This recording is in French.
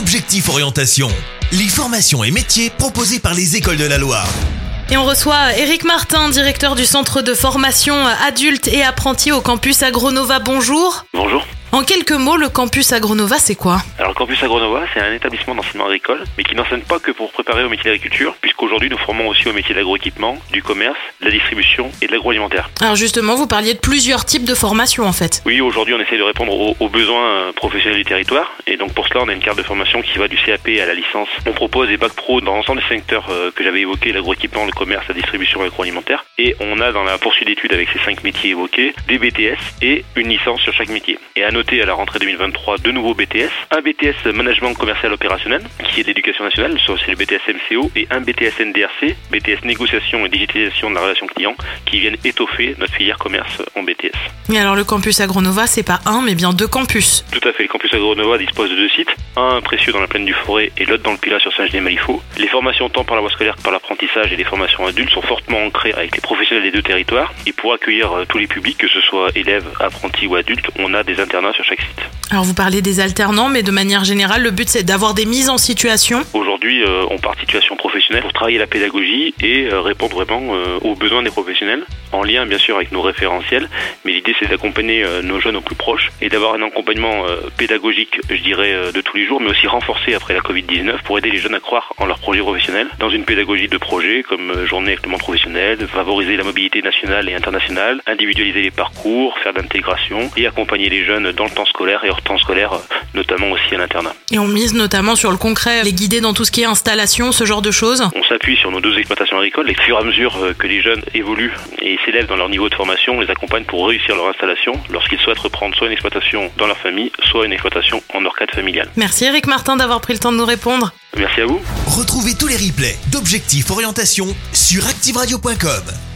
Objectif Orientation, les formations et métiers proposés par les écoles de la Loire. Et on reçoit Eric Martin, directeur du centre de formation adultes et apprentis au campus Agronova. Bonjour. Bonjour. En quelques mots, le campus Agronova, c'est quoi Alors, le campus Agronova, c'est un établissement d'enseignement agricole, mais qui n'enseigne pas que pour préparer au métier d'agriculture, puisqu'aujourd'hui, nous formons aussi au métier d'agroéquipement, du commerce, de la distribution et de l'agroalimentaire. Alors justement, vous parliez de plusieurs types de formations en fait. Oui, aujourd'hui, on essaie de répondre aux, aux besoins euh, professionnels du territoire, et donc pour cela, on a une carte de formation qui va du CAP à la licence. On propose des bacs pro dans l'ensemble des secteurs euh, que j'avais évoqués, l'agroéquipement, le commerce, la distribution et l'agroalimentaire. Et on a dans la poursuite d'études avec ces cinq métiers évoqués, des BTS et une licence sur chaque métier. Et à noter à la rentrée 2023, deux nouveaux BTS, un BTS management commercial opérationnel qui est d'éducation nationale, soit c'est le BTS MCO, et un BTS NDRC, BTS négociation et digitalisation de la relation client, qui viennent étoffer notre filière commerce en BTS. Et alors le campus Agronova, c'est pas un, mais bien deux campus. Tout à fait, le campus Agronova dispose de deux sites, un précieux dans la plaine du Forêt et l'autre dans le Pilat sur Saint-Genis-Malifaux. Les formations tant par la voie scolaire que par l'apprentissage et les formations adultes sont fortement ancrées avec les professionnels des deux territoires. Et pour accueillir euh, tous les publics, que ce soit élèves, apprentis ou adultes, on a des internats sur chaque site. Alors vous parlez des alternants, mais de manière générale, le but c'est d'avoir des mises en situation. Aujourd'hui, euh, on part de situation professionnelle pour travailler la pédagogie et euh, répondre vraiment euh, aux besoins des professionnels, en lien bien sûr avec nos référentiels. Mais l'idée c'est d'accompagner euh, nos jeunes au plus proche et d'avoir un accompagnement euh, pédagogique, je dirais, euh, de tous les jours, mais aussi renforcé après la Covid-19 pour aider les jeunes à croire en leur projet professionnel dans une pédagogie de projet comme euh, journée avec le professionnel, favoriser la mobilité nationale et internationale, individualiser les parcours, faire de l'intégration et accompagner les jeunes dans le temps scolaire et hors temps scolaire, euh, notamment aussi à l'internat. Et on mise notamment sur le concret, les guider dans tout ce qui est installation, ce genre de choses. On s'appuie sur nos deux exploitations agricoles et au fur et à mesure euh, que les jeunes évoluent et s'élèvent dans leur niveau de formation, on les accompagne pour réussir leur installation lorsqu'ils souhaitent reprendre soit une exploitation dans leur famille, soit une exploitation en leur cadre familial. Merci Eric Martin d'avoir pris le temps de nous répondre. Merci à vous. Retrouvez tous les replays d'Objectif Orientation sur activeradio.com.